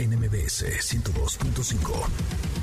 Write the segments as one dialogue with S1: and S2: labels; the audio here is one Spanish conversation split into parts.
S1: NMBS 102.5.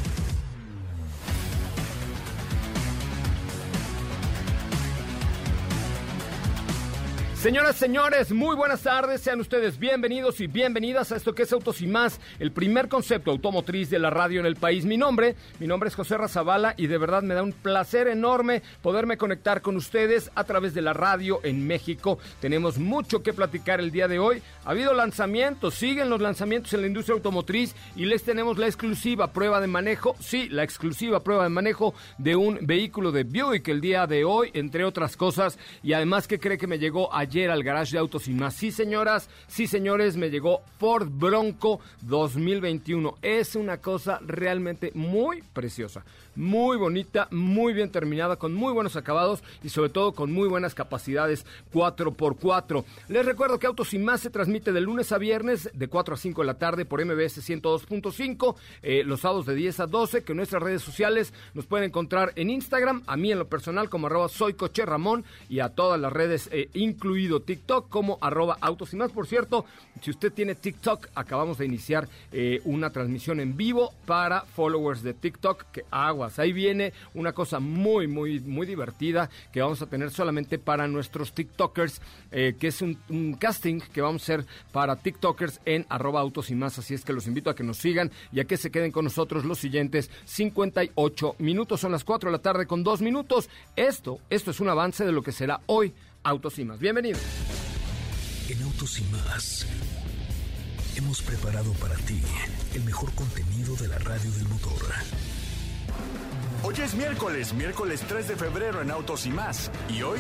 S2: Señoras, señores, muy buenas tardes. Sean ustedes bienvenidos y bienvenidas a esto que es Autos y Más, el primer concepto automotriz de la radio en el país. Mi nombre, mi nombre es José Razabala y de verdad me da un placer enorme poderme conectar con ustedes a través de la radio en México. Tenemos mucho que platicar el día de hoy. Ha habido lanzamientos, siguen los lanzamientos en la industria automotriz y les tenemos la exclusiva prueba de manejo, sí, la exclusiva prueba de manejo de un vehículo de Buick el día de hoy, entre otras cosas. Y además, ¿qué cree que me llegó ayer? Ayer al garage de autos y más. Sí, señoras, sí, señores, me llegó Ford Bronco 2021. Es una cosa realmente muy preciosa muy bonita, muy bien terminada, con muy buenos acabados y sobre todo con muy buenas capacidades 4x4. Les recuerdo que Autos y Más se transmite de lunes a viernes de 4 a 5 de la tarde por MBS 102.5, eh, los sábados de 10 a 12, que en nuestras redes sociales nos pueden encontrar en Instagram, a mí en lo personal como arroba soy Ramón y a todas las redes, eh, incluido TikTok como arroba Autos y Más. Por cierto, si usted tiene TikTok, acabamos de iniciar eh, una transmisión en vivo para followers de TikTok, que agua Ahí viene una cosa muy, muy, muy divertida que vamos a tener solamente para nuestros TikTokers, eh, que es un, casting que vamos a hacer para TikTokers en arroba autos y más. Así es que los invito a que nos sigan y a que se queden con nosotros los siguientes 58 minutos. Son las 4 de la tarde con 2 minutos. Esto, esto es un avance de lo que será hoy Autos y más. Bienvenidos.
S1: En Autos y más hemos preparado para ti el mejor contenido de la radio del motor.
S3: Hoy es miércoles, miércoles 3 de febrero en Autos y más. Y hoy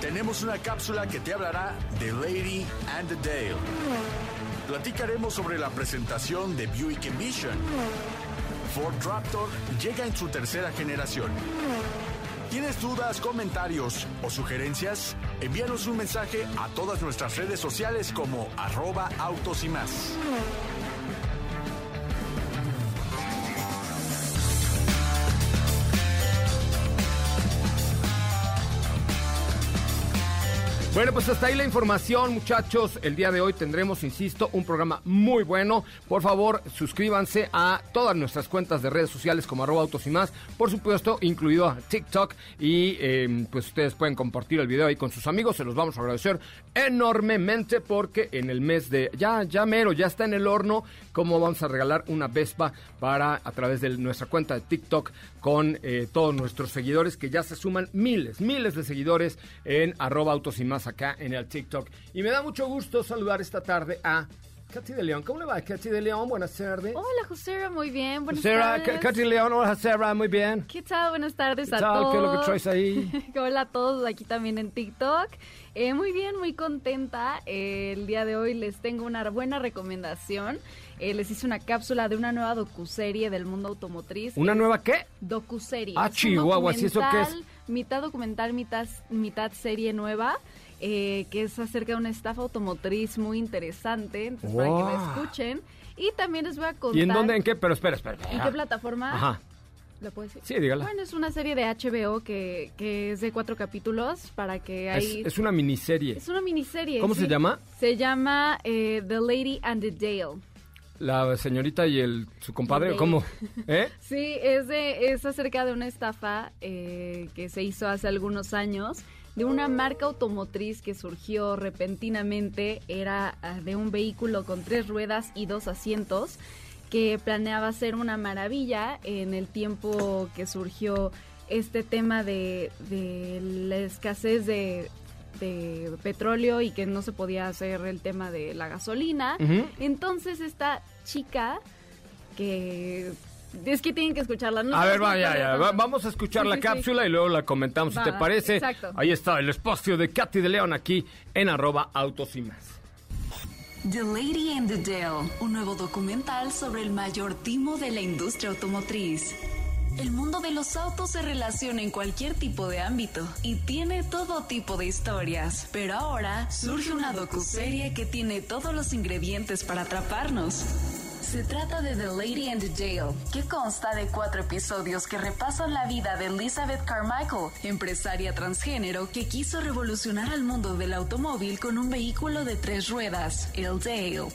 S3: tenemos una cápsula que te hablará de Lady and the Dale. Platicaremos sobre la presentación de Buick Envision. Ford Raptor llega en su tercera generación. ¿Tienes dudas, comentarios o sugerencias? Envíanos un mensaje a todas nuestras redes sociales como arroba autos y más.
S2: Bueno, pues hasta ahí la información, muchachos. El día de hoy tendremos, insisto, un programa muy bueno. Por favor, suscríbanse a todas nuestras cuentas de redes sociales como arroba autos y más. Por supuesto, incluido a TikTok. Y em, pues ustedes pueden compartir el video ahí con sus amigos. Se los vamos a agradecer enormemente porque en el mes de... Ya, ya mero, ya está en el horno. Como vamos a regalar una Vespa para a través de nuestra cuenta de TikTok con eh, todos nuestros seguidores que ya se suman miles, miles de seguidores en arroba autos y más acá en el TikTok. Y me da mucho gusto saludar esta tarde a Katy de León. ¿Cómo le va, Katy de León? Buenas tardes.
S4: Hola, José, muy bien. Buenas
S2: tardes. Katy de León, hola, José, muy bien.
S4: ¿Qué tal? Buenas tardes
S2: ¿Qué
S4: a
S2: tal?
S4: todos.
S2: ¿Qué es lo que traes ahí?
S4: hola a todos, aquí también en TikTok. Eh, muy bien, muy contenta. Eh, el día de hoy les tengo una buena recomendación. Eh, les hice una cápsula de una nueva docuserie del mundo automotriz.
S2: ¿Una nueva qué?
S4: Docuserie.
S2: Ah, Chihuahua, ¿sí eso qué es?
S4: Mitad documental, mitad, mitad serie nueva. Eh, que es acerca de una estafa automotriz muy interesante, entonces para que la escuchen. Y también les voy a contar...
S2: ¿Y en dónde? ¿En qué? Pero espera, espera.
S4: ¿En qué plataforma?
S2: Ajá.
S4: ¿Lo puedo decir?
S2: Sí, dígala.
S4: Bueno, es una serie de HBO que, que es de cuatro capítulos para que ahí...
S2: Es, es una miniserie.
S4: Es una miniserie.
S2: ¿Cómo
S4: sí.
S2: se llama?
S4: Se llama eh, The Lady and the Dale.
S2: La señorita y el su compadre. ¿cómo? ¿Eh?
S4: Sí, es, de, es acerca de una estafa eh, que se hizo hace algunos años de una marca automotriz que surgió repentinamente. Era ah, de un vehículo con tres ruedas y dos asientos que planeaba ser una maravilla en el tiempo que surgió este tema de, de la escasez de, de petróleo y que no se podía hacer el tema de la gasolina. Entonces esta chica que es que tienen que escucharla. No
S2: A ver, vaya, ya, va- vamos a escuchar
S4: Sí,
S2: la
S4: sí, sí.
S2: cápsula y luego la comentamos, si te parece.
S4: exacto.
S2: Ahí está el espacio de Katy de León aquí en arroba autos y más.
S5: The Lady and the Dale, un nuevo documental sobre el mayor timo de la industria automotriz. El mundo de los autos se relaciona en cualquier tipo de ámbito y tiene todo tipo de historias, pero ahora surge una docuserie que tiene todos los ingredientes para atraparnos. Se trata de The Lady and the Dale, que consta de cuatro episodios que repasan la vida de Elizabeth Carmichael, empresaria transgénero que quiso revolucionar al mundo del automóvil con un vehículo de tres ruedas, el Dale.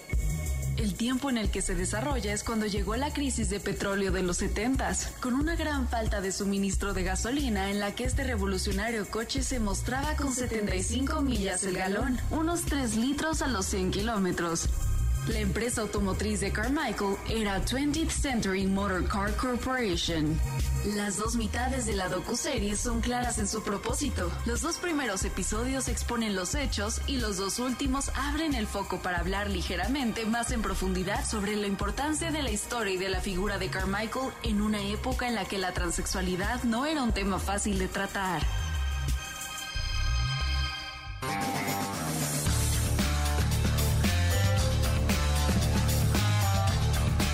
S5: El tiempo en el que se desarrolla es cuando llegó la crisis de petróleo de los 70s, con una gran falta de suministro de gasolina en la que este revolucionario coche se mostraba con 75 millas el galón, unos 3 litros a los 100 kilómetros. La empresa automotriz de Carmichael era 20th Century Motor Car Corporation. Las dos mitades de la docuserie son claras en su propósito. Los dos primeros episodios exponen los hechos y los dos últimos abren el foco para hablar ligeramente más en profundidad sobre la importancia de la historia y de la figura de Carmichael en una época en la que la transexualidad no era un tema fácil de tratar.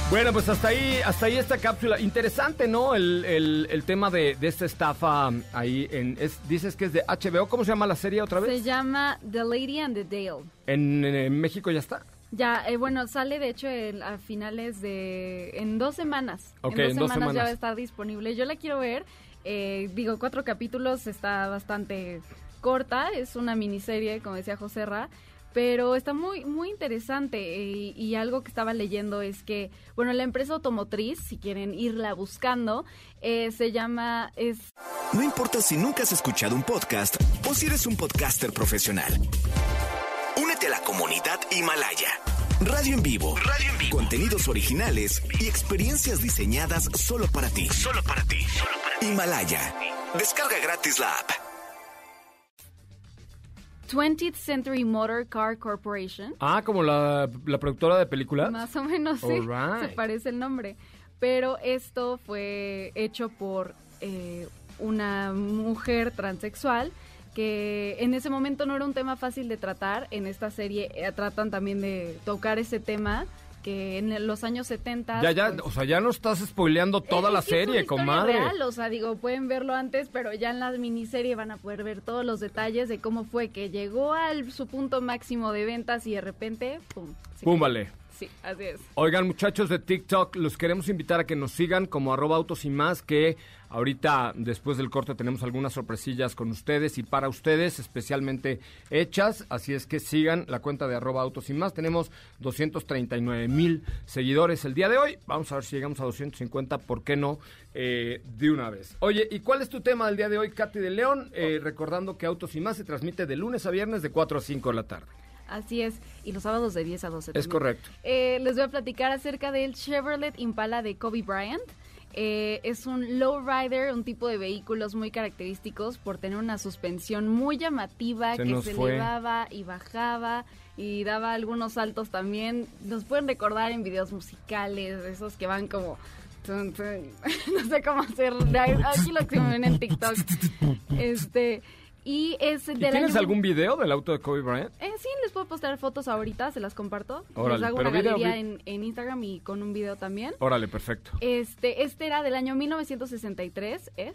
S2: Bueno, pues hasta ahí, hasta ahí esta cápsula. Interesante, ¿no? El, el- el tema de, de esta estafa ahí en. Es, dices que es de HBO. ¿Cómo se llama la serie otra
S4: Se
S2: vez?
S4: llama The Lady and the Dale.
S2: En, en México ya está.
S4: Ya, eh, bueno, sale de hecho el- a finales de... En dos semanas.
S2: Ok,
S4: en dos,
S2: en dos
S4: semanas, ya va a estar disponible. Yo la quiero ver. eh, digo, cuatro capítulos, está bastante corta. Es una miniserie, como decía José Ra. Pero está muy, muy interesante. Y, y algo que estaba leyendo es que, bueno, la empresa automotriz, si quieren irla buscando, eh, se llama... Es
S6: No importa si nunca has escuchado un podcast o si eres un podcaster profesional. Únete a la comunidad Himalaya. Radio en vivo. Radio en vivo. Contenidos originales y experiencias diseñadas solo para ti. Solo para ti. Himalaya. Descarga gratis la app.
S4: 20th Century Motor Car Corporation.
S2: Ah, como la, la productora de películas.
S4: Más o menos, sí. Se parece el nombre. Pero esto fue hecho por eh, una mujer transexual que en ese momento no era un tema fácil de tratar. En esta serie eh, tratan también de tocar ese tema que en los años 70...
S2: Ya, ya,
S4: pues,
S2: o sea, ya no estás spoileando toda
S4: es
S2: la
S4: que es una
S2: serie,
S4: historia
S2: comadre.
S4: real, o sea, digo, pueden verlo antes, pero ya en la miniserie van a poder ver todos los detalles de cómo fue que llegó al su punto máximo de ventas y de repente, pum. se
S2: Pum,
S4: cayó. Sí, así es.
S2: Oigan, muchachos de TikTok, los queremos invitar a que nos sigan como arroba autos y más, que ahorita después del corte tenemos algunas sorpresillas con ustedes y para ustedes, especialmente hechas. Así es que sigan la cuenta de arroba autos y más. Tenemos 239 mil seguidores el día de hoy. Vamos a ver si llegamos a 250, ¿por qué no? Eh, de una vez. Oye, ¿y cuál es tu tema del día de hoy, Katy de León? Eh, recordando que Autos y más se transmite de lunes a viernes de 4 a 5 de la tarde.
S4: Así es, y los sábados de 10 a 12.
S2: Es correcto.
S4: Eh, les voy a platicar acerca del Chevrolet Impala de Kobe Bryant. Eh, es un lowrider, un tipo de vehículos muy característicos por tener una suspensión muy llamativa
S2: Se
S4: que se
S2: fue.
S4: elevaba y bajaba y daba algunos saltos también. Nos pueden recordar en videos musicales, esos que van como... tun, tun, no sé cómo hacer. Aquí lo que me ven en TikTok. Este, y es
S2: ¿Y
S4: del
S2: tienes
S4: año-
S2: algún video del auto de Kobe Bryant?
S4: eh, sí, les puedo postar fotos ahorita, se las comparto.
S2: Órale,
S4: les hago una
S2: video,
S4: galería
S2: vi-
S4: en, en Instagram y con un video también.
S2: Órale, perfecto.
S4: Este, este era del año 1963, es,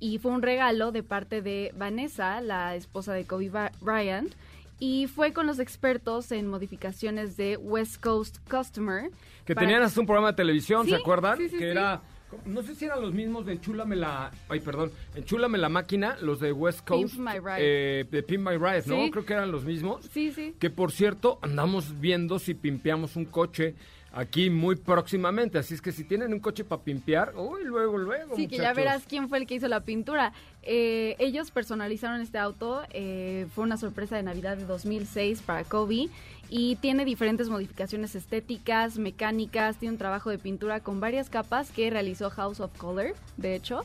S4: y fue un regalo de parte de Vanessa, la esposa de Kobe Bryant, y fue con los expertos en modificaciones de West Coast Customer.
S2: Que
S4: para-
S2: tenían hasta un programa de televisión,
S4: Sí,
S2: ¿se acuerdan?
S4: sí, sí,
S2: que era, no sé si eran los mismos de Enchúlame la, ay, perdón, Enchúlame la máquina, los de West Coast.
S4: Pimp My Ride.
S2: eh, de Pimp My Ride, ¿no?
S4: Sí.
S2: Creo que eran los mismos.
S4: Sí, sí.
S2: Que por cierto, andamos viendo si pimpeamos un coche. Aquí muy próximamente. Así es que si tienen un coche para pimpear, uy, luego, luego.
S4: Sí, que ya verás quién fue el que hizo la pintura. Eh, ellos personalizaron este auto, eh, fue una sorpresa de Navidad de 2006 para Kobe y tiene diferentes modificaciones estéticas, mecánicas, tiene un trabajo de pintura con varias capas que realizó House of Color, de hecho.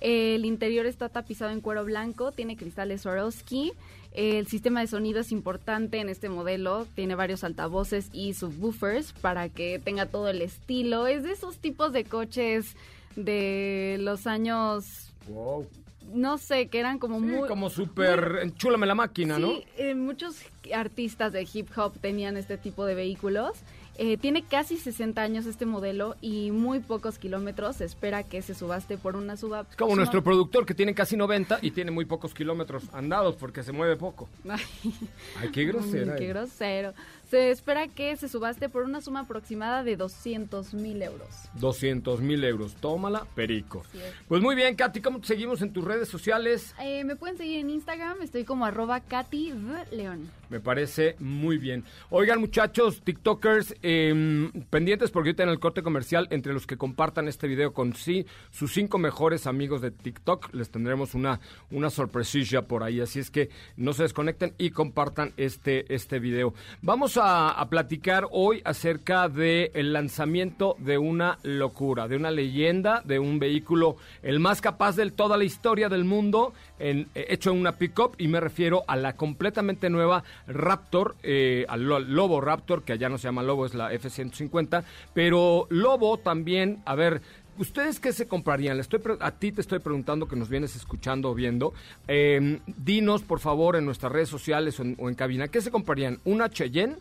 S4: El interior está tapizado en cuero blanco, tiene cristales Swarovski. El sistema de sonido es importante en este modelo, tiene varios altavoces y subwoofers para que tenga todo el estilo. Es de esos tipos de coches de los años
S2: Wow.
S4: no sé, que eran como
S2: Sí,
S4: muy...
S2: como súper enchúlame la máquina, ¿no?
S4: Sí, eh, muchos artistas de hip hop tenían este tipo de vehículos. Eh, tiene casi 60 años este modelo y muy pocos kilómetros. Se espera que se subaste por una suba.
S2: Es como nuestro productor que tiene casi 90 y tiene muy pocos kilómetros andados porque se mueve poco. Ay, qué grosera.
S4: Mm, qué
S2: eh.
S4: grosero. Se espera que se subaste por una suma aproximada de 200 mil euros.
S2: 200 mil euros. Tómala, perico.
S4: Es.
S2: Pues muy bien, Katy, ¿cómo te seguimos en tus redes sociales?
S4: Eh, me pueden seguir en Instagram, estoy como arroba Katy. León.
S2: Me parece muy bien. Oigan, muchachos, TikTokers, eh, pendientes porque ahorita en el corte comercial, entre los que compartan este video con sí, sus cinco mejores amigos de TikTok, les tendremos una, una sorpresilla por ahí. Así es que no se desconecten y compartan este, este video. Vamos a, a platicar hoy acerca del el lanzamiento de una locura, de una leyenda, de un vehículo el más capaz de toda la historia del mundo, eh, hecho en una pickup, y me refiero a la completamente nueva Raptor, eh, al lo- Lobo Raptor, que allá no se llama Lobo, es la F-150, pero Lobo también, a ver, ¿Ustedes qué se comprarían? Estoy a ti te estoy preguntando que nos vienes escuchando o viendo. Eh, dinos, por favor, en nuestras redes sociales o en, o en cabina, ¿qué se comprarían? ¿Una Cheyenne?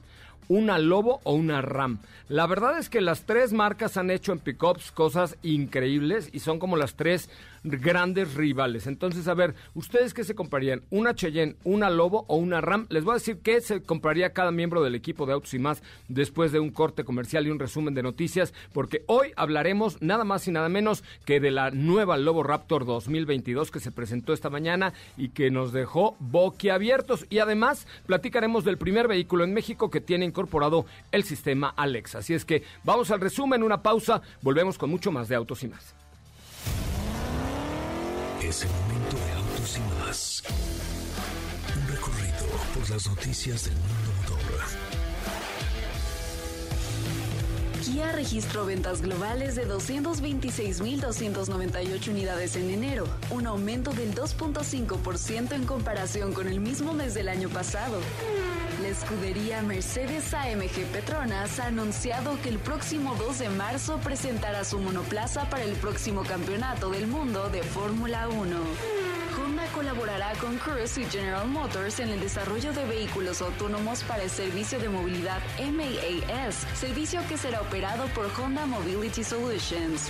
S2: una Lobo o una Ram. La verdad es que las tres marcas han hecho en pickups cosas increíbles y son como las tres grandes rivales. Entonces, a ver, ¿ustedes qué se comprarían? ¿Una Cheyenne, una Lobo o una Ram? Les voy a decir qué se compraría cada miembro del equipo de Autos y más después de un corte comercial y un resumen de noticias, porque hoy hablaremos nada más y nada menos que de la nueva Lobo Raptor 2022 que se presentó esta mañana y que nos dejó boquiabiertos. Y además platicaremos del primer vehículo en México que tiene incorporado el sistema Alexa. Así es que vamos al resumen, una pausa, volvemos con mucho más de Autos y más.
S7: Es el momento de autos y más. Un recorrido por las noticias del mundo motor.
S5: Kia registró ventas globales de 226.298 unidades en enero, un aumento del 2.5% en comparación con el mismo mes del año pasado. Escudería Mercedes AMG Petronas ha anunciado que el próximo 2 de marzo presentará su monoplaza para el próximo campeonato del mundo de Fórmula 1. Honda colaborará con Cruise y General Motors en el desarrollo de vehículos autónomos para el servicio de movilidad MAAS, servicio que será operado por Honda Mobility Solutions.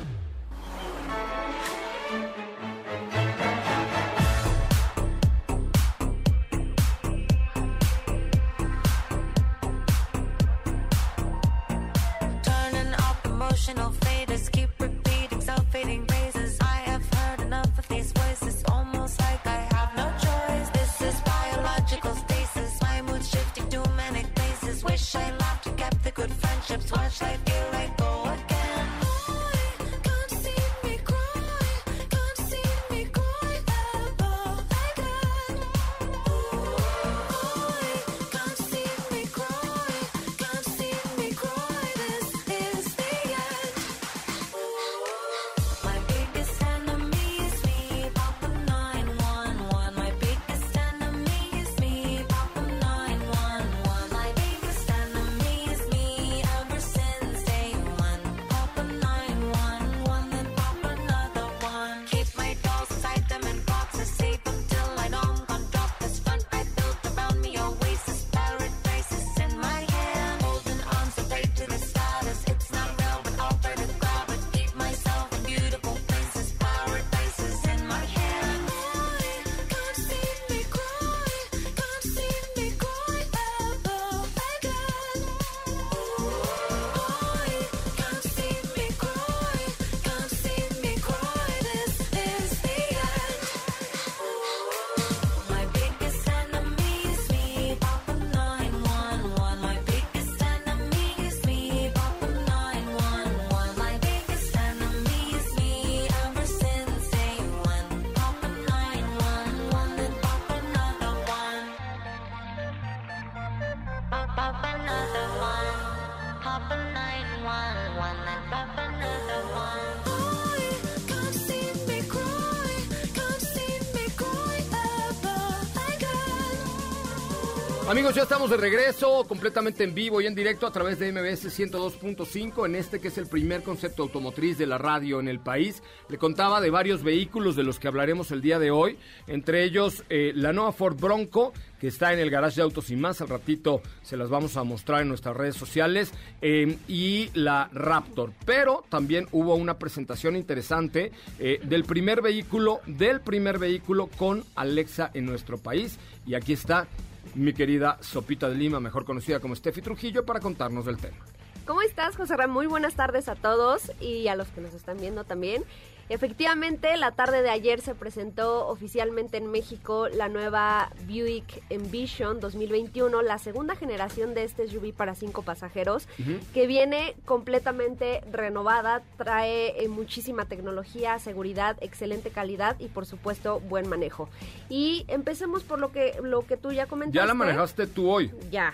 S2: Amigos, ya estamos de regreso, completamente en vivo y en directo a través de MBS 102.5 en este que es el primer concepto automotriz de la radio en el país. Le contaba de varios vehículos de los que hablaremos el día de hoy, entre ellos eh, la nueva Ford Bronco que está en el garage de autos y más, al ratito se las vamos a mostrar en nuestras redes sociales, eh, y la Raptor. Pero también hubo una presentación interesante eh, del primer vehículo, del primer vehículo con Alexa en nuestro país. Y aquí está mi querida Sopita de Lima, mejor conocida como Steffi Trujillo, para contarnos del tema.
S8: ¿Cómo estás, José Ramón? Muy buenas tardes a todos y a los que nos están viendo también. Efectivamente, la tarde de ayer se presentó oficialmente en México la nueva Buick Envision 2021, la segunda generación de este SUV para cinco pasajeros, que viene completamente renovada, trae eh, muchísima tecnología, seguridad, excelente calidad y por supuesto buen manejo. Y empecemos por lo que lo que tú ya comentaste.
S2: Ya la manejaste tú hoy.
S8: Ya.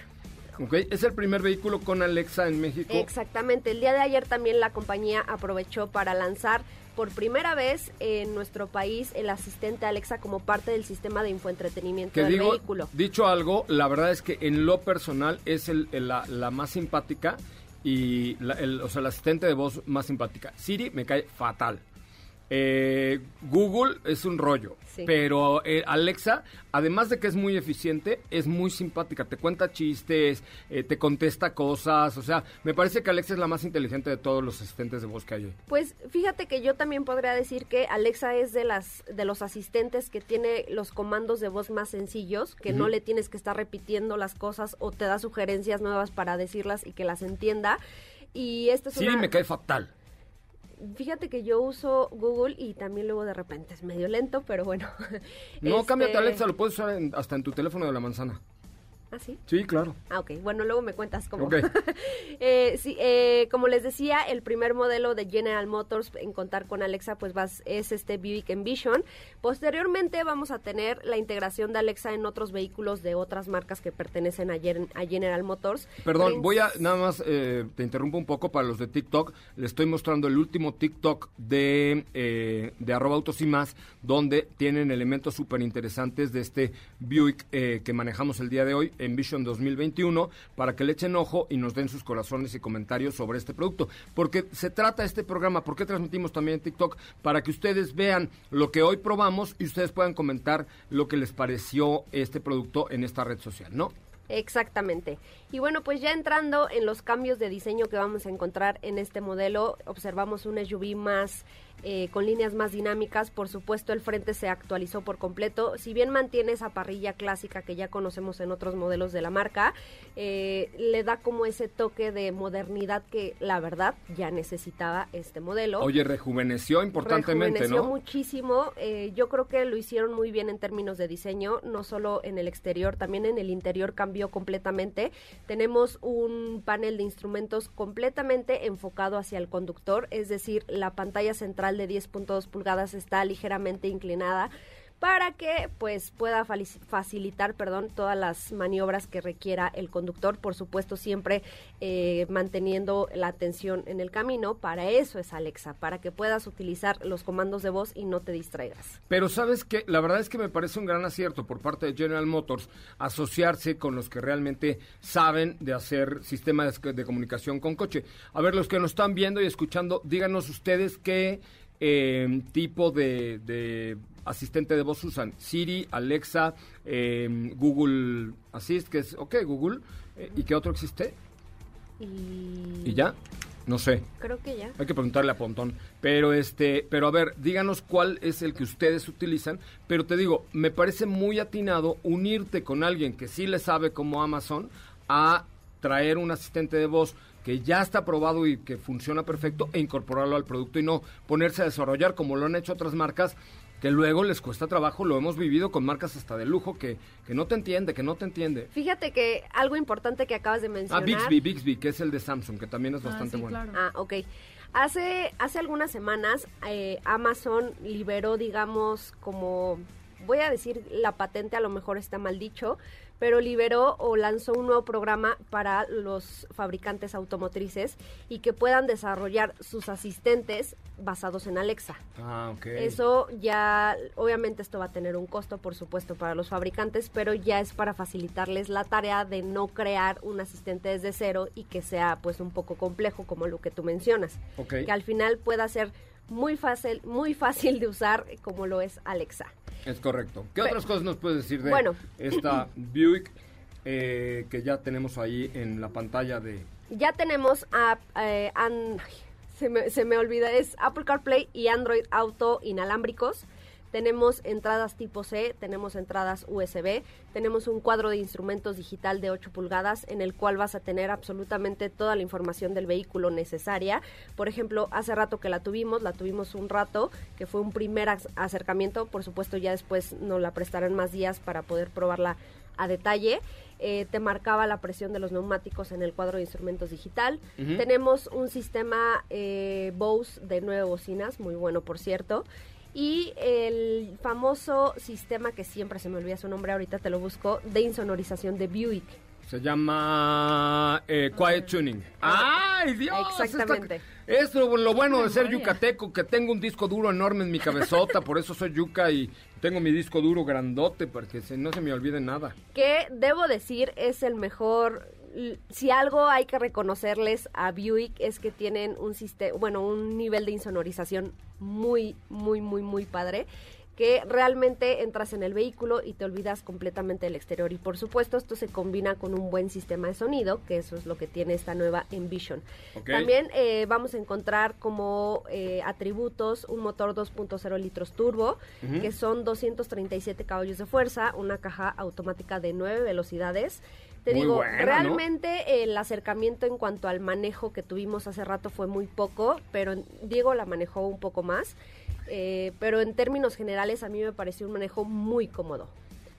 S2: Es el primer vehículo con Alexa en México.
S8: Exactamente. El día de ayer también la compañía aprovechó para lanzar por primera vez en nuestro país el asistente Alexa como parte del sistema de infoentretenimiento
S2: Que
S8: del
S2: digo,
S8: vehículo.
S2: dicho algo, la verdad es que en lo personal es el, el- la, la más simpática y la, el, o sea, la asistente de voz más simpática. Siri me cae fatal. Eh, Google es un rollo,
S8: Sí.
S2: pero eh, Alexa, además de que es muy eficiente, es muy simpática. Te cuenta chistes, eh, te contesta cosas. O sea, me parece que Alexa es la más inteligente de todos los asistentes de voz que hay.
S8: Pues fíjate que yo también podría decir que Alexa es de las de los asistentes que tiene los comandos de voz más sencillos, que no le tienes que estar repitiendo las cosas o te da sugerencias nuevas para decirlas y que las entienda. Y esto es una-
S2: me cae fatal.
S8: Fíjate que yo uso Google y también luego de repente es medio lento, pero bueno.
S2: No,
S8: Este-
S2: cámbiate Alexa, lo puedes usar en- hasta en tu teléfono de la manzana.
S8: ¿Ah, sí?
S2: Sí, claro.
S8: Ah, ok. Bueno, luego me cuentas cómo.
S2: Ok.
S8: Eh, sí, eh, como les decía, el primer modelo de General Motors en contar con Alexa, pues vas, es este Buick Envision. Posteriormente vamos a tener la integración de Alexa en otros vehículos de otras marcas que pertenecen a, Gen- a General Motors.
S2: Perdón, voy a nada más, eh, te interrumpo un poco para los de TikTok. Les estoy mostrando el último TikTok de, eh, de arroba autos y más, donde tienen elementos súper interesantes de este Buick eh, que manejamos el día de hoy, Envision 2021, para que le echen ojo y nos den sus corazones y comentarios sobre este producto. Porque se trata este programa, ¿por qué transmitimos también en TikTok? Para que ustedes vean lo que hoy probamos y ustedes puedan comentar lo que les pareció este producto en esta red social, ¿no?
S8: Exactamente. Y bueno, pues ya entrando en los cambios de diseño que vamos a encontrar en este modelo, observamos un SUV más eh, con líneas más dinámicas. Por supuesto, el frente se actualizó por completo. Si bien mantiene esa parrilla clásica que ya conocemos en otros modelos de la marca, eh, le da como ese toque de modernidad que la verdad ya necesitaba este modelo.
S2: Oye, rejuveneció importantemente,
S8: Rejuveneció
S2: ¿no?
S8: muchísimo. Eh, yo creo que lo hicieron muy bien en términos de diseño, no solo en el exterior, también en el interior cambió completamente. Tenemos un panel de instrumentos completamente enfocado hacia el conductor, es decir, la pantalla central de 10.2 pulgadas está ligeramente inclinada para que pues pueda facilitar perdón todas las maniobras que requiera el conductor por supuesto siempre eh, manteniendo la atención en el camino. Para eso es Alexa para que puedas utilizar los comandos de voz y no te distraigas.
S2: Pero sabes que la verdad es que me parece un gran acierto por parte de General Motors asociarse con los que realmente saben de hacer sistemas de, comunicación con coche. A ver, los que nos están viendo y escuchando, díganos ustedes qué eh, tipo de asistente de voz usan. Siri, Alexa, eh, Google Assist, que es, ok, Google. eh, ¿Y qué otro existe?
S8: y,
S2: ¿Y ya? No sé.
S8: creo que ya
S2: Hay que preguntarle a Pontón. Pero este, pero a ver, díganos cuál es el que ustedes utilizan. Pero te digo, me parece muy atinado unirte con alguien que sí le sabe como Amazon a traer un asistente de voz que ya está probado y que funciona perfecto e incorporarlo al producto y no ponerse a desarrollar como lo han hecho otras marcas que luego les cuesta trabajo, lo hemos vivido con marcas hasta de lujo que, que no te entiende, que no te entiende.
S8: fíjate que algo importante que acabas de
S2: Ah,
S8: mencionar
S2: Bixby, Bixby, que es el de Samsung, que también es
S4: Ah,
S2: bastante
S4: sí,
S2: bueno.
S4: claro.
S8: Ah, ok. Hace, hace algunas semanas eh, Amazon liberó, digamos, como voy a decir la patente, a lo mejor está mal dicho, pero liberó o lanzó un nuevo programa para los fabricantes automotrices y que puedan desarrollar sus asistentes basados en Alexa.
S2: Ah, ok.
S8: Eso ya, obviamente esto va a tener un costo, por supuesto, para los fabricantes, pero ya es para facilitarles la tarea de no crear un asistente desde cero y que sea pues un poco complejo como lo que tú mencionas.
S2: Ok.
S8: Que al final pueda ser muy fácil, muy fácil de usar como lo es Alexa.
S2: Es correcto. ¿Qué otras cosas nos puedes decir de
S8: Bueno.
S2: esta Buick eh, que ya tenemos ahí en la pantalla de...
S8: Ya tenemos a, eh, se, me, se me olvida, es Apple CarPlay y Android Auto inalámbricos. Tenemos entradas tipo C, tenemos entradas USB, tenemos un cuadro de instrumentos digital de 8 pulgadas en el cual vas a tener absolutamente toda la información del vehículo necesaria. Por ejemplo, hace rato que la tuvimos, la tuvimos un rato, que fue un primer ac- acercamiento, por supuesto ya después nos la prestarán más días para poder probarla a detalle. Eh, te marcaba la presión de los neumáticos en el cuadro de instrumentos digital. Tenemos un sistema eh, Bose de nueve bocinas, muy bueno por cierto. Y el famoso sistema que siempre se me olvida su nombre, ahorita te lo busco, de insonorización de Buick.
S2: Se llama eh, Quiet Tuning. ¡Ay, Dios!
S8: Exactamente.
S2: Es lo, lo bueno de ser yucateco, que tengo un disco duro enorme en mi cabezota, por eso soy yuca y tengo mi disco duro grandote, porque se- no se me olvide nada.
S8: que debo decir es el mejor si algo hay que reconocerles a Buick es que tienen un sistema bueno un nivel de insonorización muy muy muy muy padre que realmente entras en el vehículo y te olvidas completamente del exterior. Y por supuesto esto se combina con un buen sistema de sonido que eso es lo que tiene esta nueva Envision. También eh, vamos a encontrar como eh, atributos un motor 2.0 litros turbo que son 237 caballos de fuerza, una caja automática de 9 velocidades. Te
S9: Muy
S8: digo,
S9: buena, ¿no?
S8: realmente el acercamiento en cuanto al manejo que tuvimos hace rato fue muy poco, pero Diego la manejó un poco más. Eh, pero en términos generales a mí me pareció un manejo muy cómodo.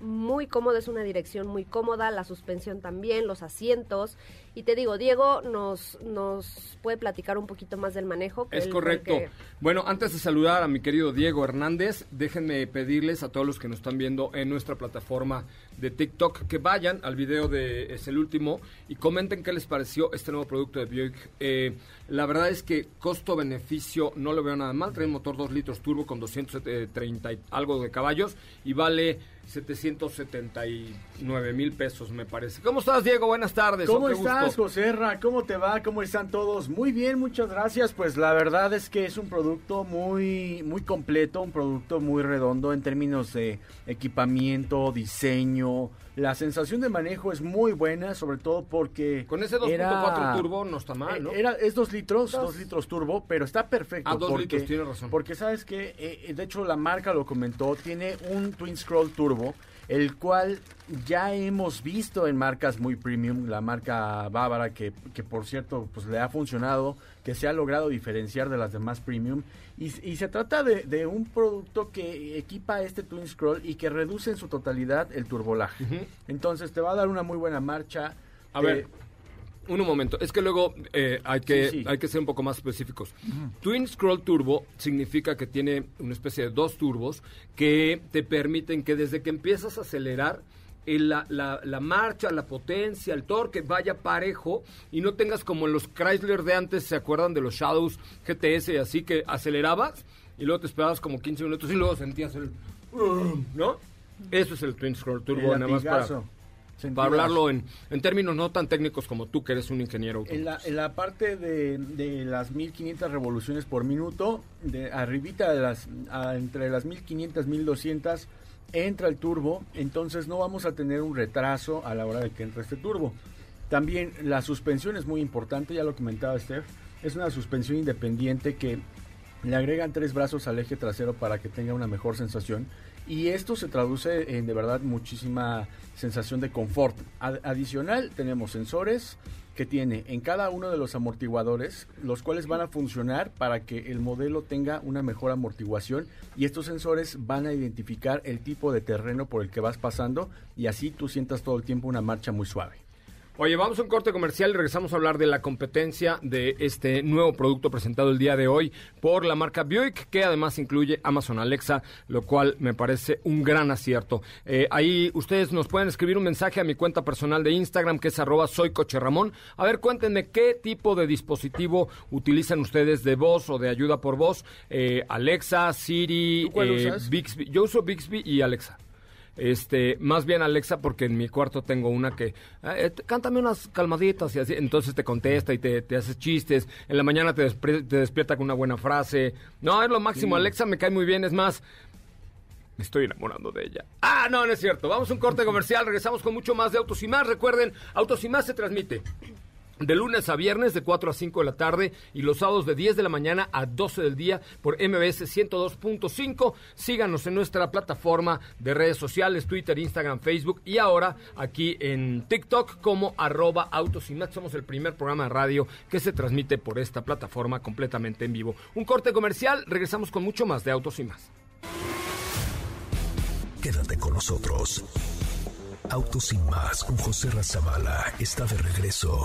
S8: Muy cómodo, es una dirección muy cómoda, la suspensión también, los asientos. Y te digo, Diego nos, nos puede platicar un poquito más del manejo. que
S2: Es
S8: él
S2: correcto.
S8: que-
S2: Bueno, antes de saludar a mi querido Diego Hernández, déjenme pedirles a todos los que nos están viendo en nuestra plataforma de TikTok que vayan al video de Es el último y comenten qué les pareció este nuevo producto de Buick. Eh, la verdad es que costo-beneficio no lo veo nada mal. Trae un motor 2 litros turbo con 230 y algo de caballos y vale 779 mil pesos, me parece. ¿Cómo estás, Diego? Buenas tardes.
S3: ¿Cómo estás. José Ra? ¿Cómo te va? ¿Cómo están todos? Muy bien, muchas gracias. Pues la verdad es que es un producto muy, muy completo, un producto muy redondo en términos de equipamiento, diseño. La sensación de manejo es muy buena, sobre todo porque...
S2: Con ese 2.4
S3: era-
S2: turbo no está mal, ¿no?
S3: Eh, Era, es dos litros,
S2: Dos.
S3: litros turbo, pero está perfecto.
S2: Ah, dos
S3: porque,
S2: litros, tiene razón.
S3: Porque sabes que, eh, de hecho la marca lo comentó, tiene un Twin Scroll Turbo, el cual ya hemos visto en marcas muy premium, la marca Bávara, que, que por cierto pues le ha funcionado, que se ha logrado diferenciar de las demás premium. Y, y se trata de, de un producto que equipa este Twin Scroll y que reduce en su totalidad el turbolaje. Entonces te va a dar una muy buena marcha.
S2: A
S3: Te-
S2: ver, un momento. Es que luego eh, hay, que,
S3: Sí, sí.
S2: hay que ser un poco más específicos. Twin Scroll Turbo significa que tiene una especie de dos turbos que te permiten que desde que empiezas a acelerar, el- la, la- la marcha, la potencia, el torque vaya parejo y no tengas como en los Chrysler de antes, ¿se acuerdan de los Shadows GTS y así que acelerabas y luego te esperabas como 15 minutos y luego sentías el... ¿No? Eso es el Twin Scroll Turbo,
S3: El
S2: nada más para,
S3: Sentías.
S2: para hablarlo en, en términos no tan técnicos como tú, que eres un ingeniero
S3: En la, en la parte de, de las 1500 revoluciones por minuto, de arribita de las, a- entre las 1500 1200 entra el turbo, entonces no vamos a tener un retraso a la hora de que entre este turbo. También la suspensión es muy importante, ya lo comentaba Steph, es una suspensión independiente que le agregan tres brazos al eje trasero para que tenga una mejor sensación y esto se traduce en de verdad muchísima sensación de confort. Ad- adicional tenemos sensores que tiene en cada uno de los amortiguadores, los cuales van a funcionar para que el modelo tenga una mejor amortiguación y estos sensores van a identificar el tipo de terreno por el que vas pasando y así tú sientas todo el tiempo una marcha muy suave.
S2: Oye, vamos a un corte comercial y regresamos a hablar de la competencia de este nuevo producto presentado el día de hoy por la marca Buick, que además incluye Amazon Alexa, lo cual me parece un gran acierto. Eh, ahí ustedes nos pueden escribir un mensaje a mi cuenta personal de Instagram, que es arroba soy Coche Ramón. A ver, cuéntenme qué tipo de dispositivo utilizan ustedes de voz o de ayuda por voz. Eh, Alexa, Siri,
S3: ¿Tú cuál
S2: eh,
S3: usas?
S2: Bixby. Yo uso Bixby y Alexa. Este, más bien Alexa, porque en mi cuarto tengo una que eh, t- cántame unas calmaditas y así, entonces te contesta y te, te haces chistes. En la mañana te, te despierta con una buena frase. No, es lo máximo. Alexa me cae muy bien, es más. Me estoy enamorando de ella. Ah, no, no es cierto. Vamos a un corte comercial. Regresamos con mucho más de Autos y Más. Recuerden, Autos y Más se transmite de lunes a viernes de 4 a 5 de la tarde y los sábados de 10 de la mañana a 12 del día por MBS 102.5. Síganos en nuestra plataforma de redes sociales, Twitter, Instagram, Facebook y ahora aquí en TikTok como arroba Autos y Más. Somos el primer programa de radio que se transmite por esta plataforma completamente en vivo. Un corte comercial, regresamos con mucho más de Autos y Más.
S10: Quédate con nosotros. Autos sin más con José Razabala está de regreso.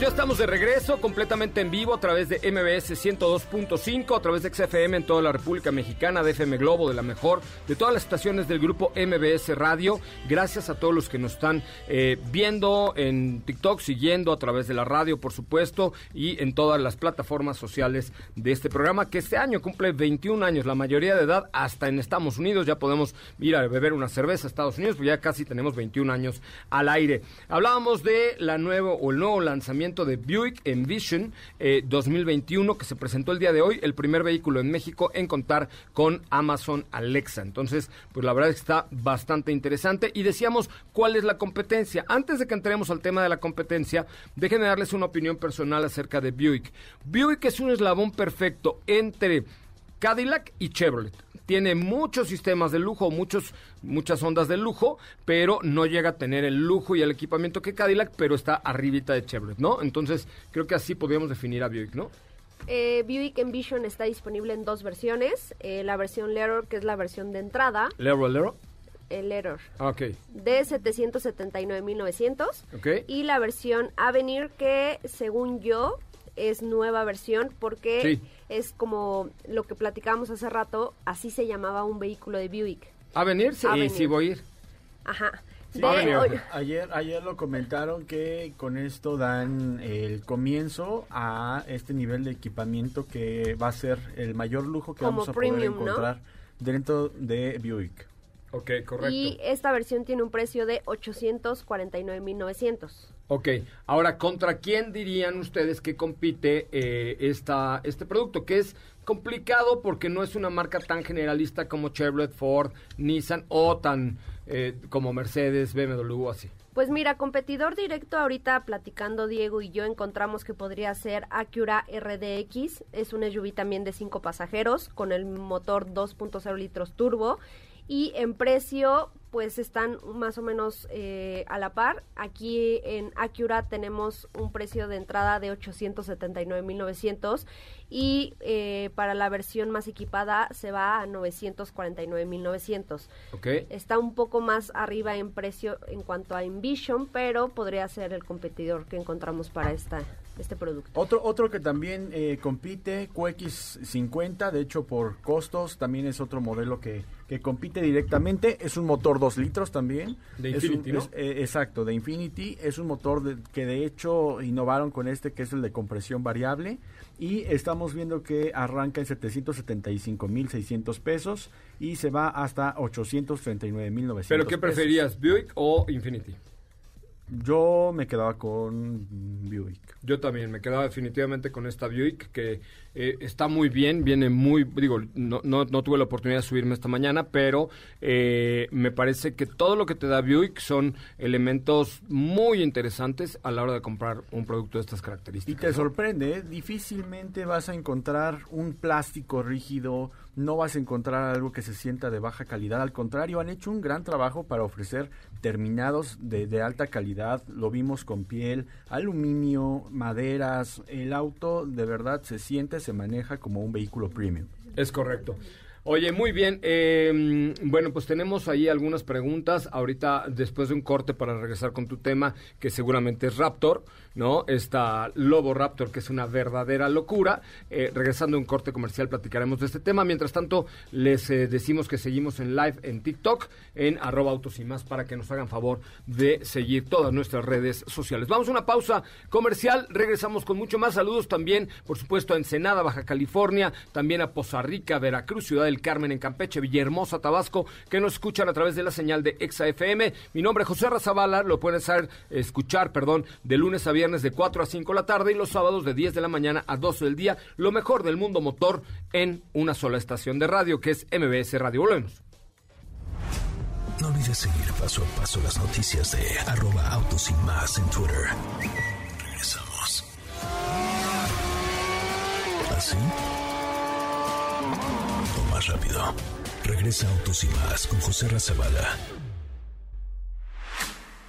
S2: Ya estamos de regreso completamente en vivo a través de MBS 102.5, a través de XFM en toda la República Mexicana, de FM Globo, de la mejor, de todas las estaciones del grupo MBS Radio. Gracias a todos los que nos están eh, viendo en TikTok, siguiendo a través de la radio, por supuesto, y en todas las plataformas sociales de este programa, que este año cumple 21 años, la mayoría de edad, hasta en Estados Unidos. Ya podemos ir a beber una cerveza a Estados Unidos, pues ya casi tenemos 21 años al aire. Hablábamos de la nuevo o el nuevo lanzamiento de Buick Envision eh, 2021 que se presentó el día de hoy, el primer vehículo en México en contar con Amazon Alexa. Entonces, pues la verdad es que está bastante interesante y decíamos cuál es la competencia. Antes de que entremos al tema de la competencia, déjenme darles una opinión personal acerca de Buick. Buick es un eslabón perfecto entre Cadillac y Chevrolet. Tiene muchos sistemas de lujo, muchos, muchas ondas de lujo, pero no llega a tener el lujo y el equipamiento que Cadillac, pero está arribita de Chevrolet, ¿no? Entonces, creo que así podríamos definir a Buick, ¿no?
S8: Eh, Buick Envision está disponible en dos versiones. Eh, la versión Leroy, que es la versión de entrada,
S2: Lero, Lero.
S8: el Leroy,
S2: Ah, Ok,
S8: de 779.900.
S2: ok.
S8: Y la versión Avenir, que según yo es nueva versión porque
S2: Sí.
S8: es como lo que platicábamos hace rato, así se llamaba un vehículo de Buick.
S2: ¿A venir? Sí, sí voy a ir.
S8: Ajá.
S2: Sí,
S8: De-
S3: Ayer, ayer lo comentaron que con esto dan el comienzo a este nivel de equipamiento que va a ser el mayor lujo que
S8: Como
S3: vamos a poder encontrar dentro de Buick.
S2: Ok, correcto.
S8: y esta versión tiene un precio de 849.900.
S2: Ok, ahora, ¿contra quién dirían ustedes que compite eh, esta, este producto? Que es complicado porque no es una marca tan generalista como Chevrolet, Ford, Nissan o tan eh, como Mercedes, BMW, así.
S8: Pues mira, competidor directo ahorita platicando Diego y yo encontramos que podría ser Acura RDX, es un SUV también de cinco pasajeros con el motor 2.0 litros turbo y en precio pues están más o menos eh, a la par. Aquí en Acura tenemos un precio de entrada de 879.900 y eh, para la versión más equipada se va a 949.900.
S2: Ok.
S8: Está un poco más arriba en precio en cuanto a Envision, pero podría ser el competidor que encontramos para esta, este producto.
S3: Otro, otro que también eh, compite, QX50, de hecho por costos, también es otro modelo que, que compite directamente. Es un motor 2 litros también.
S2: De
S3: un-
S2: Infiniti, ¿no?
S3: es, eh, exacto, de Infinity. Es un motor de- que de hecho innovaron con este, que es el de compresión variable. Y estamos viendo que arranca en 775.600 pesos y se va hasta 839.900
S2: ¿Pero qué
S3: pesos.
S2: preferías, Buick o Infinity?
S3: Yo me quedaba con Buick.
S2: Yo también me quedaba definitivamente con esta Buick que eh, está muy bien, viene muy, digo, no, no, no tuve la oportunidad de subirme esta mañana, pero eh, me parece que todo lo que te da Buick son elementos muy interesantes a la hora de comprar un producto de estas
S3: Y
S2: características.
S3: te
S2: ¿no?
S3: sorprende, ¿eh? difícilmente vas a encontrar un plástico rígido, no vas a encontrar algo que se sienta de baja calidad, al contrario, han hecho un gran trabajo para ofrecer terminados de, alta calidad, lo vimos con piel, aluminio, maderas, el auto de verdad se siente, se maneja como un vehículo premium.
S2: Es correcto. Oye, muy bien. eh, bueno, pues tenemos ahí algunas preguntas. Ahorita, después de un corte para regresar con tu tema, que seguramente es Raptor, ¿no? Esta Lobo Raptor, que es una verdadera locura. Eh, regresando a un corte comercial, platicaremos de este tema. Mientras tanto, les eh, decimos que seguimos en live en TikTok, en arroba autos y más, para que nos hagan favor de seguir todas nuestras redes sociales. Vamos a una pausa comercial. Regresamos con mucho más. Saludos también, por supuesto, a Ensenada, Baja California, también a Poza Rica, Veracruz, Ciudad del Carmen en Campeche, Villahermosa, Tabasco, que nos escuchan a través de la señal de Exa FM. Mi nombre es José Razabala, lo pueden escuchar, perdón, de lunes a viernes de 4 a 5 de la tarde y los sábados de 10 de la mañana a 12 del día. Lo mejor del mundo motor en una sola estación de radio, que es MBS Radio. Volvemos.
S7: No olvides seguir paso a paso las noticias de arroba autos y más en Twitter. Regresamos. ¿Así? O más rápido. Regresa Autos y más con José Razabala.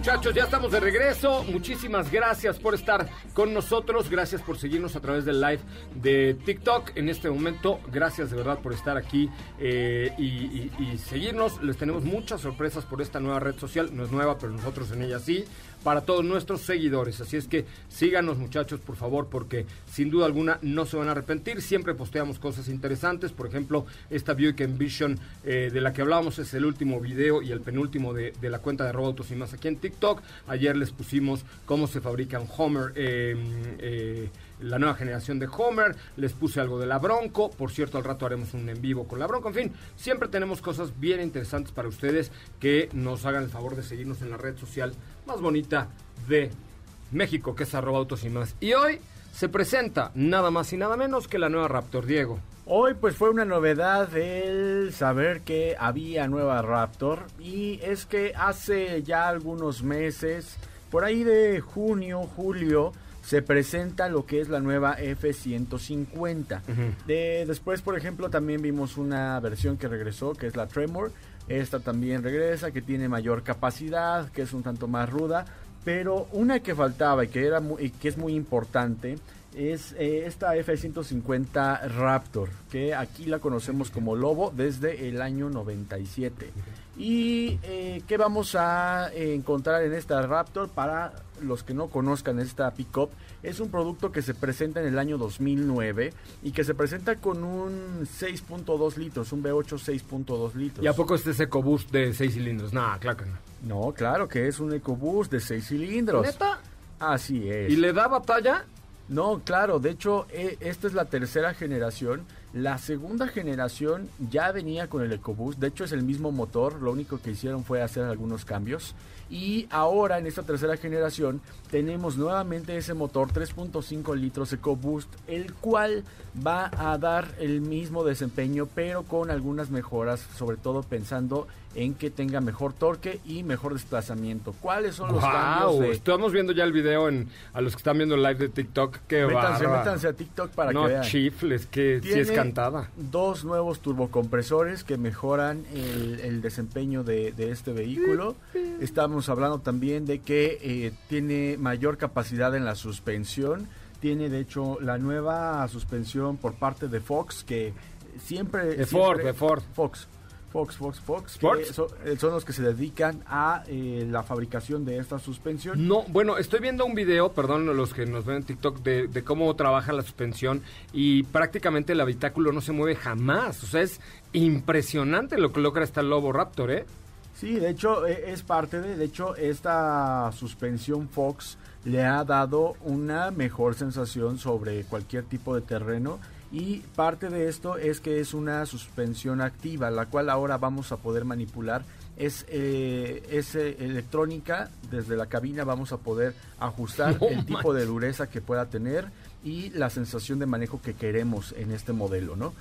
S2: Muchachos, ya estamos de regreso. Muchísimas gracias por estar con nosotros. Gracias por seguirnos a través del live de TikTok en este momento. Gracias de verdad por estar aquí eh, y, y- y seguirnos. Les tenemos muchas sorpresas por esta nueva red social. No es nueva, pero nosotros en ella sí. Para todos nuestros seguidores. Así es que síganos muchachos, por favor, porque sin duda alguna no se van a arrepentir. Siempre posteamos cosas interesantes. Por ejemplo, esta Buick Envision eh, de la que hablábamos es el último video y el penúltimo de, de la cuenta de Roboautos y más aquí en TikTok. Ayer les pusimos cómo se fabrica un Homer. eh, eh, la nueva generación de Homer, les puse algo de la Bronco, por cierto al rato haremos un en vivo con la Bronco, en fin, siempre tenemos cosas bien interesantes para ustedes que nos hagan el favor de seguirnos en la red social más bonita de México, que es arroba autos y más. Y hoy se presenta nada más y nada menos que la nueva Raptor, Diego.
S3: Hoy pues fue una novedad el saber que había nueva Raptor y es que hace ya algunos meses, por ahí de junio, julio, se presenta lo que es la nueva F-150. De, después, por ejemplo, también vimos una versión que regresó, que es la Tremor. Esta también regresa, que tiene mayor capacidad, que es un tanto más ruda. Pero una que faltaba y que, era y que es muy importante es eh, esta F-150 Raptor, que aquí la conocemos como Lobo desde el año 97. ¿Y eh, qué vamos a eh, encontrar en esta Raptor? Para los que no conozcan esta pickup, es un producto que se presenta en el año 2009 y que se presenta con un 6.2 litros, un V8 6.2 litros.
S2: ¿Y a poco este es EcoBoost de 6 cilindros? Nah, claro que no.
S3: No, claro que es un EcoBoost de 6 cilindros.
S2: ¿Neta?
S3: Así es.
S2: ¿Y le da batalla?
S3: No, claro, de hecho, eh, esta es la tercera generación. La segunda generación ya venía con el EcoBoost, de hecho es el mismo motor, lo único que hicieron fue hacer algunos cambios. Y ahora en esta tercera generación tenemos nuevamente ese motor 3.5 litros EcoBoost, el cual va a dar el mismo desempeño, pero con algunas mejoras, sobre todo pensando en que tenga mejor torque y mejor desplazamiento. ¿Cuáles son los cambios? De-
S2: estamos viendo ya el video en, a los que están viendo el live de TikTok. Qué
S3: Métanse,
S2: bárbaro.
S3: métanse a TikTok para
S2: no,
S3: que vean.
S2: chifles, que sí es
S3: Dos nuevos turbocompresores que mejoran el, el desempeño de, de este vehículo. Estamos hablando también de que eh, tiene mayor capacidad en la suspensión. Tiene de hecho la nueva suspensión por parte de Fox que siempre...
S2: De Ford, de Ford.
S3: Fox. Fox, Fox, Fox. que so- eh, son los que se dedican a eh, la fabricación de esta suspensión.
S2: No, bueno, estoy viendo un video, perdón los que nos ven en TikTok, de, de cómo trabaja la suspensión y prácticamente el habitáculo no se mueve jamás. O sea, es impresionante lo que logra esta Lobo Raptor, ¿eh?
S3: Sí, de hecho eh, es parte de, de hecho esta suspensión Fox le ha dado una mejor sensación sobre cualquier tipo de terreno y parte de esto es que es una suspensión activa, la cual ahora vamos a poder manipular. Es, eh, es eh, electrónica, desde la cabina vamos a poder ajustar el tipo de dureza que pueda tener y la sensación de manejo que queremos en este modelo, ¿no?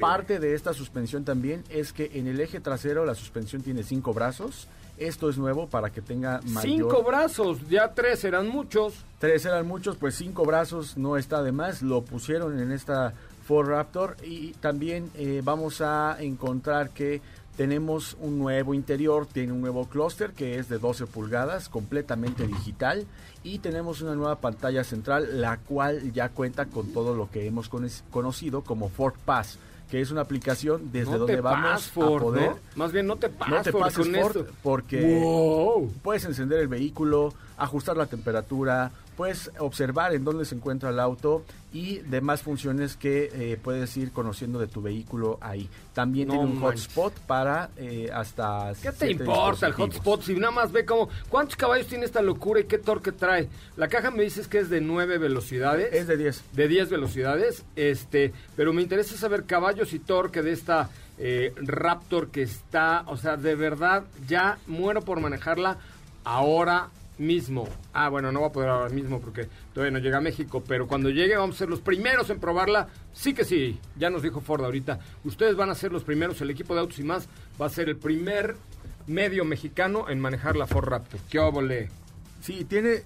S3: Parte de esta suspensión también es que en el eje trasero la suspensión tiene cinco brazos. Esto es nuevo para que tenga mayor...
S2: Cinco brazos, ya tres eran muchos.
S3: Tres eran muchos, pues cinco brazos no está de más. Lo pusieron en esta Ford Raptor y también eh, vamos a encontrar que tenemos un nuevo interior, tiene un nuevo clúster que es de 12 pulgadas, completamente digital y tenemos una nueva pantalla central, la cual ya cuenta con todo lo que hemos cono- conocido como Ford Pass, que es una aplicación desde
S2: no
S3: donde vamos
S2: pas, Ford,
S3: a poder
S2: ¿no? Más bien no te pases,
S3: no te
S2: Ford,
S3: pases
S2: con
S3: Ford,
S2: esto.
S3: porque
S2: Wow.
S3: puedes encender el vehículo, ajustar la temperatura, puedes observar en dónde se encuentra el auto y demás funciones que eh, puedes ir conociendo de tu vehículo ahí. También
S2: No
S3: tiene un
S2: manches.
S3: hotspot para eh, hasta
S2: ¿Qué te importa el hotspot? Si nada más ve cómo... ¿Cuántos caballos tiene esta locura y qué torque trae? La caja me dices que es de 9 velocidades.
S3: Es de 10.
S2: De 10 velocidades. Este, pero me interesa saber caballos y torque de esta eh, Raptor que está... O sea, de verdad, ya muero por manejarla ahora mismo. Ah, bueno, no va a poder ahora mismo porque todavía no llega a México, pero cuando llegue vamos a ser los primeros en probarla. Sí que sí, ya nos dijo Ford ahorita. Ustedes van a ser los primeros, el equipo de autos y más va a ser el primer medio mexicano en manejar la Ford Raptor. ¿Qué óvole?
S3: Sí, tiene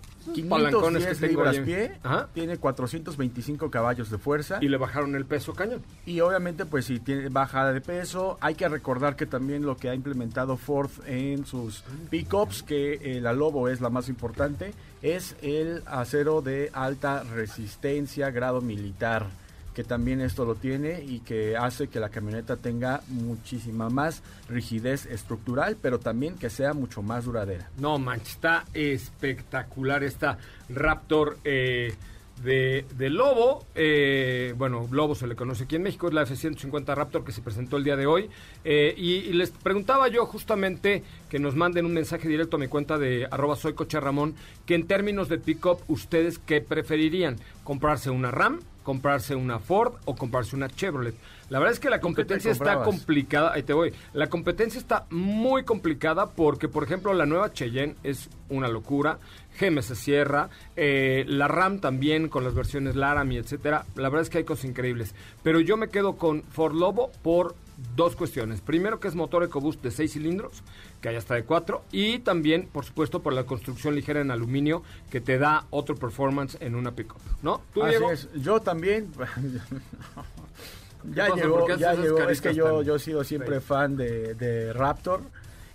S2: palancones que
S3: 510
S2: tengo
S3: libras pie,
S2: Ajá.
S3: tiene 425 caballos de fuerza.
S2: Y le bajaron el peso cañón.
S3: Y obviamente, pues si tiene bajada de peso, hay que recordar que también lo que ha implementado Ford en sus pickups, que eh, la Lobo es la más importante, es el acero de alta resistencia, grado militar. Que también esto lo tiene y que hace que la camioneta tenga muchísima más rigidez estructural, pero también que sea mucho más duradera.
S2: No, manches, está espectacular esta Raptor eh, de, Lobo. Eh, bueno, Lobo se le conoce aquí en México, es la F-150 Raptor que se presentó el día de hoy. Eh, y, les preguntaba yo justamente que nos manden un mensaje directo a mi cuenta de arroba soy Coche Ramón, que en términos de pick-up, ¿ustedes qué preferirían? ¿Comprarse una RAM? Comprarse una Ford o comprarse una Chevrolet. La verdad es que la competencia está complicada, ahí te voy. La competencia está muy complicada porque, por ejemplo, la nueva Cheyenne es una locura. GM se cierra, eh, la RAM también con las versiones Laramie, etcétera. La verdad es que hay cosas increíbles. Pero yo me quedo con Ford Lobo por dos cuestiones. Primero que es motor EcoBoost de 6 cilindros, que hay hasta de 4, y también, por supuesto, por la construcción ligera en aluminio que te da otro performance en una pickup, ¿no? ¿Tú,
S3: Así
S2: Diego?
S3: es. Yo también. ya llegó,
S2: ¿Por qué haces
S3: ya llegó. Es que yo, yo he sido siempre fan de, de Raptor.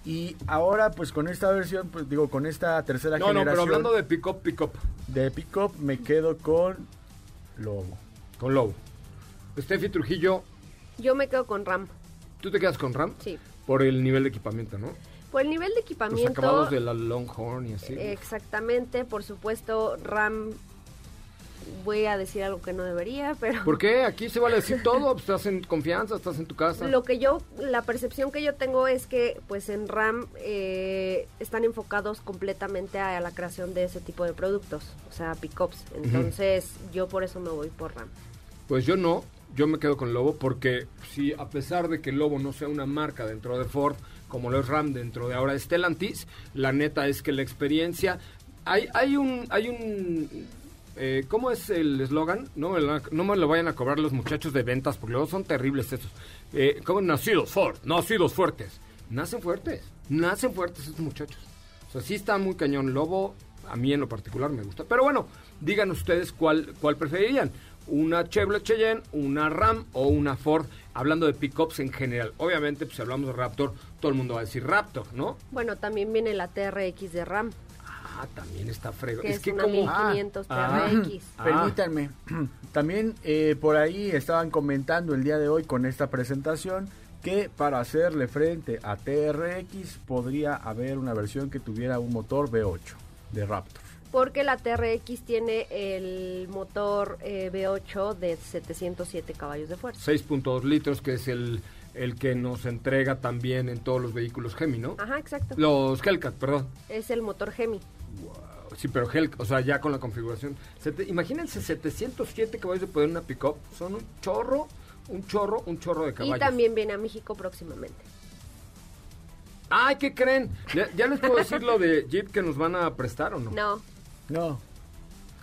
S3: Y ahora, pues con esta versión, pues digo, con esta tercera
S2: No, no,
S3: generación
S2: pero hablando de pickup, pickup,
S3: de pickup, me quedo con Lobo.
S2: con Lobo. Steffi Trujillo,
S8: Yo me quedo con RAM.
S2: ¿tú te quedas con RAM?
S8: Sí.
S2: Por el nivel de equipamiento, ¿no?
S8: Por el nivel de
S2: Los
S8: equipamiento.
S2: acabados de la Longhorn y así.
S8: Exactamente, por supuesto, RAM. Voy a decir algo que no debería, pero.
S2: ¿Por qué? Aquí se vale decir todo. pues, Estás en confianza, estás en tu casa.
S8: Lo que yo, la percepción que yo tengo es que, pues en RAM eh, están enfocados completamente a, la creación de ese tipo de productos, o sea, pickups. Entonces, yo por eso me voy por RAM.
S2: Pues yo no, yo me quedo con Lobo porque si a pesar de que Lobo no sea una marca dentro de Ford, como lo es Ram dentro de ahora Stellantis, la neta es que la experiencia... Hay, hay un... Hay un eh, ¿Cómo es el eslogan? No, me no me lo vayan a cobrar los muchachos de ventas porque luego son terribles estos. Eh, ¿Cómo nacidos Ford? Nacidos fuertes. Nacen fuertes. Nacen fuertes estos muchachos. O sea, sí está muy cañón. Lobo, a mí en lo particular me gusta. Pero bueno, digan ustedes cuál, cuál preferirían. Una Chevrolet Cheyenne, una Ram o una Ford. Hablando de pickups en general. Obviamente, pues si hablamos de Raptor, todo el mundo va a decir Raptor, ¿no?
S8: Bueno, también viene la TRX de RAM,
S2: Ah, también está frego.
S8: que es,
S2: que
S8: una
S2: como...
S8: 1500
S2: Ah,
S8: TRX.
S2: Ah.
S3: Permítanme, también eh, por ahí estaban comentando el día de hoy con esta presentación que para hacerle frente a TRX podría haber una versión que tuviera un motor V8 de Raptor.
S8: Porque la TRX tiene el motor eh, V8 de 707 caballos de fuerza.
S2: 6.2 litros, que es el, el que nos entrega también en todos los vehículos Gemi, ¿no?
S8: Ajá, exacto.
S2: Los Hellcat, perdón.
S8: Es el motor Gemi.
S2: Sí, pero Hellcat, o sea, ya con la configuración. Sete- imagínense 707 caballos de poder en una pickup. Son un chorro, un chorro, un chorro de caballos.
S8: Y también viene a México próximamente.
S2: Ay, ¿qué creen? ¿Ya, ya les puedo decir lo de Jeep que nos van a prestar o no?
S8: No.
S3: No,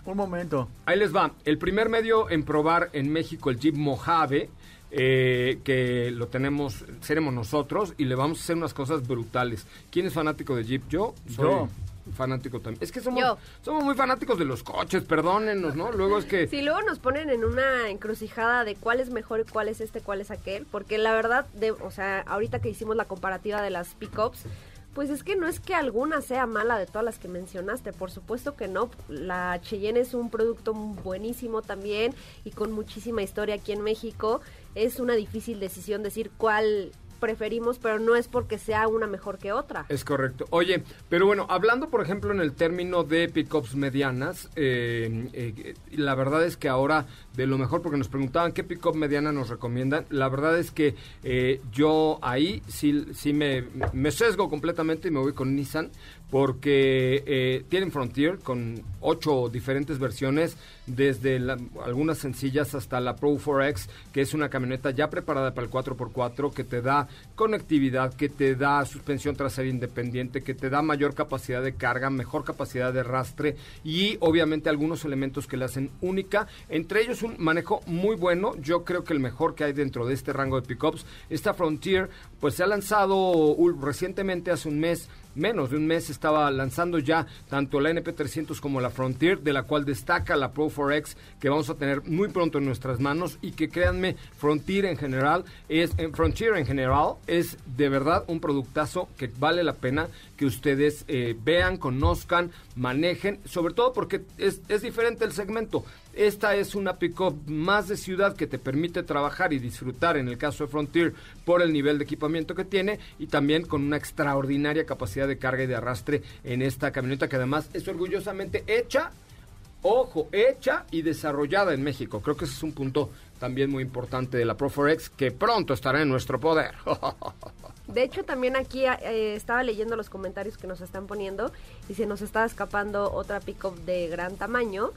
S3: un momento.
S2: Ahí les va. El primer medio en probar en México el Jeep Mojave, eh, que lo tenemos, seremos nosotros y le vamos a hacer unas cosas brutales. ¿Quién es fanático de Jeep? Yo soy
S3: Yo.
S2: fanático también. Es que somos,
S8: Yo.
S2: somos muy fanáticos de los coches, perdónenos, ¿no? Luego es que...
S8: Si luego nos ponen en una encrucijada de cuál es mejor y cuál es este, cuál es aquel, porque la verdad, de, o sea, ahorita que hicimos la comparativa de las pickups, pues es que no es que alguna sea mala de todas las que mencionaste, por supuesto que no. La Cheyenne es un producto buenísimo también y con muchísima historia aquí en México. Es una difícil decisión decir cuál preferimos, pero no es porque sea una mejor que otra.
S2: Es correcto. Oye, pero bueno, hablando por ejemplo en el término de pickups medianas, eh, eh, la verdad es que ahora de lo mejor, porque nos preguntaban qué pickup mediana nos recomiendan, la verdad es que eh, yo ahí sí, me, sesgo completamente y me voy con Nissan, porque eh, tienen Frontier con ocho diferentes versiones, desde algunas sencillas hasta la Pro 4X, que es una camioneta ya preparada para el 4x4, que te da conectividad, que te da suspensión trasera independiente, que te da mayor capacidad de carga, mejor capacidad de rastre y obviamente algunos elementos que la hacen única, entre ellos un manejo muy bueno, yo creo que el mejor que hay dentro de este rango de pickups. Esta Frontier pues se ha lanzado recientemente hace un mes menos de un mes estaba lanzando ya tanto la NP300 como la Frontier, de la cual destaca la Pro 4X que vamos a tener muy pronto en nuestras manos y que créanme, Frontier en general es Frontier en general es de verdad un productazo que vale la pena que ustedes eh, vean, conozcan, manejen, sobre todo porque es, es diferente el segmento. Esta es una pick-up más de ciudad que te permite trabajar y disfrutar, en el caso de Frontier, por el nivel de equipamiento que tiene y también con una extraordinaria capacidad de carga y de arrastre en esta camioneta que además es orgullosamente hecha, ojo, hecha y desarrollada en México. Creo que ese es un punto también muy importante de la Pro 4X que pronto estará en nuestro poder.
S8: De hecho, también aquí eh, estaba leyendo los comentarios que nos están poniendo y se nos está escapando otra pick-up de gran tamaño,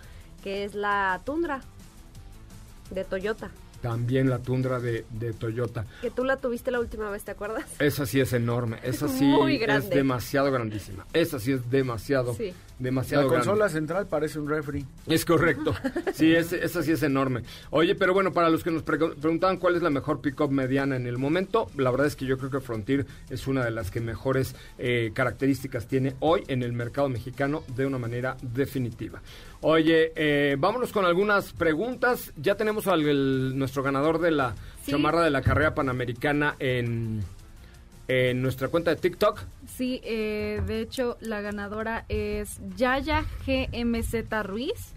S8: que es la Tundra de Toyota.
S2: también la tundra de, de Toyota.
S8: Que tú la tuviste la última vez, ¿te acuerdas?
S2: Esa sí es enorme, esa sí
S8: Muy
S2: es demasiado grandísima. Esa sí es demasiado,
S8: Sí.
S2: Demasiado
S3: La
S2: grande.
S3: consola central parece un refri.
S2: Es correcto. Sí, es- esa sí es enorme. Oye, pero bueno, para los que nos pregu- preguntaban cuál es la mejor pick-up mediana en el momento, la verdad es que yo creo que Frontier es una de las que mejores eh, características tiene hoy en el mercado mexicano de una manera definitiva. Oye, eh, vámonos con algunas preguntas. Ya tenemos al el- nuestro ganador de la
S4: Sí.
S2: chamarra de la carrera panamericana en, en nuestra cuenta de TikTok.
S4: Sí, eh, de hecho, la ganadora es Yaya GMZ Ruiz.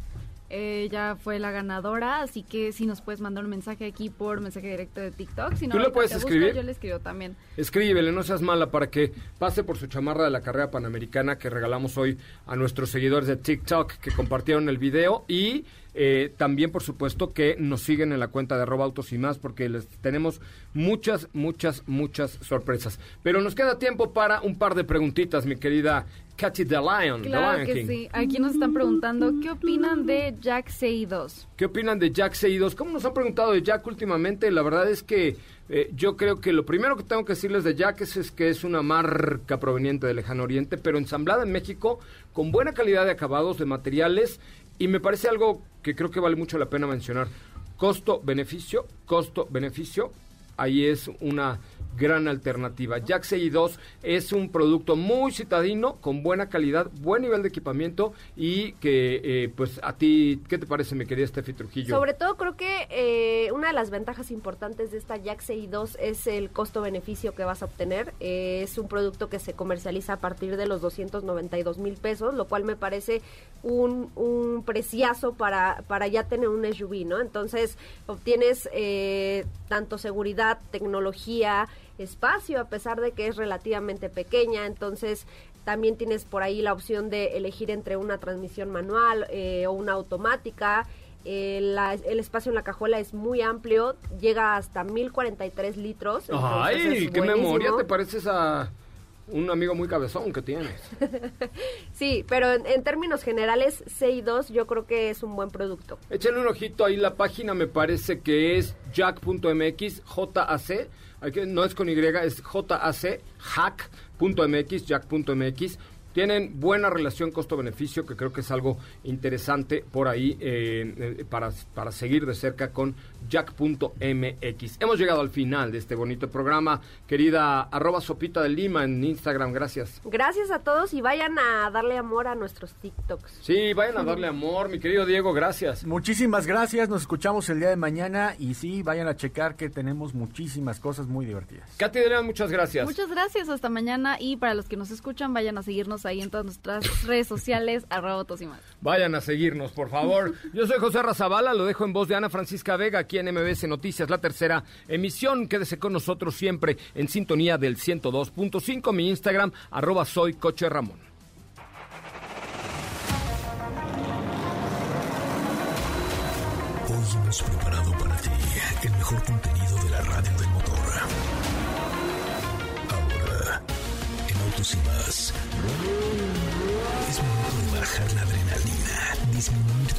S4: Ella fue la ganadora, así que si nos puedes mandar un mensaje aquí por mensaje directo de TikTok. Si no,
S2: ¿Tú le puedes
S4: busco,
S2: escribir?
S4: yo le escribo también.
S2: Escríbele, no seas mala, para que pase por su chamarra de la carrera panamericana que regalamos hoy a nuestros seguidores de TikTok que compartieron el video y eh, también, por supuesto, que nos siguen en la cuenta de arroba autos y más porque les tenemos muchas, muchas, muchas sorpresas. Pero nos queda tiempo para un par de preguntitas, mi querida Katy the Lion. the Lion
S4: que
S2: King.
S4: sí. Aquí nos están preguntando, ¿qué opinan de Jack CI2?
S2: ¿Qué opinan de Jack C2? ¿Cómo nos han preguntado de Jack últimamente? La verdad es que eh, yo creo que lo primero que tengo que decirles de Jack es, es que es una marca proveniente del lejano oriente, pero ensamblada en México con buena calidad de acabados, de materiales, y me parece algo que creo que vale mucho la pena mencionar. Costo-beneficio, costo-beneficio, ahí es una gran alternativa. Jack CI2 es un producto muy citadino, con buena calidad, buen nivel de equipamiento y que, eh, pues, a ti, ¿qué te parece, mi querida Steffi Trujillo?
S8: Sobre todo creo que eh, una de las ventajas importantes de esta Jack CI2 es el costo-beneficio que vas a obtener. Es un producto que se comercializa a partir de los 292 mil pesos, lo cual me parece un, un preciazo para, para ya tener un SUV, ¿no? Entonces obtienes eh, tanto seguridad, tecnología, espacio, a pesar de que es relativamente pequeña. Entonces también tienes por ahí la opción de elegir entre una transmisión manual eh, o una automática. Eh, la- el espacio en la cajuela es muy amplio, llega hasta 1043 litros.
S2: Ay, qué
S8: buenísimo.
S2: memoria, te pareces a un amigo muy cabezón que tienes.
S8: Sí, pero en, en términos generales, CI2 yo creo que es un buen producto.
S2: Échale un ojito ahí, la página me parece que es jack.mx, J-A-C, no es con Y, es J-A-C, hack.mx, jack.mx. Tienen buena relación costo-beneficio, que creo que es algo interesante por ahí eh, eh, para, para seguir de cerca con jack.mx. Hemos llegado al final de este bonito programa. Querida arroba sopita de Lima en Instagram, gracias.
S8: Gracias a todos y vayan a darle amor a nuestros TikToks.
S2: Sí, vayan a darle amor, mi querido Diego, gracias.
S3: Muchísimas gracias, nos escuchamos el día de mañana y sí, vayan a checar que tenemos muchísimas cosas muy divertidas.
S2: Katy de León, muchas gracias.
S4: Muchas gracias, hasta mañana. Y para los que nos escuchan, vayan a seguirnos ahí en todas nuestras redes sociales, arroba autos y más.
S2: Vayan a seguirnos, por favor. Yo soy José Razabala, lo dejo en voz de Ana Francisca Vega, aquí en MBS Noticias, la tercera emisión. Quédese con nosotros siempre en sintonía del 102.5, mi Instagram, arroba soy Coche Ramón.
S7: Hoy hemos preparado para ti el mejor contenido de la radio del motor. Ahora, en Autos y más, es momento de bajar la adrenalina, disminuir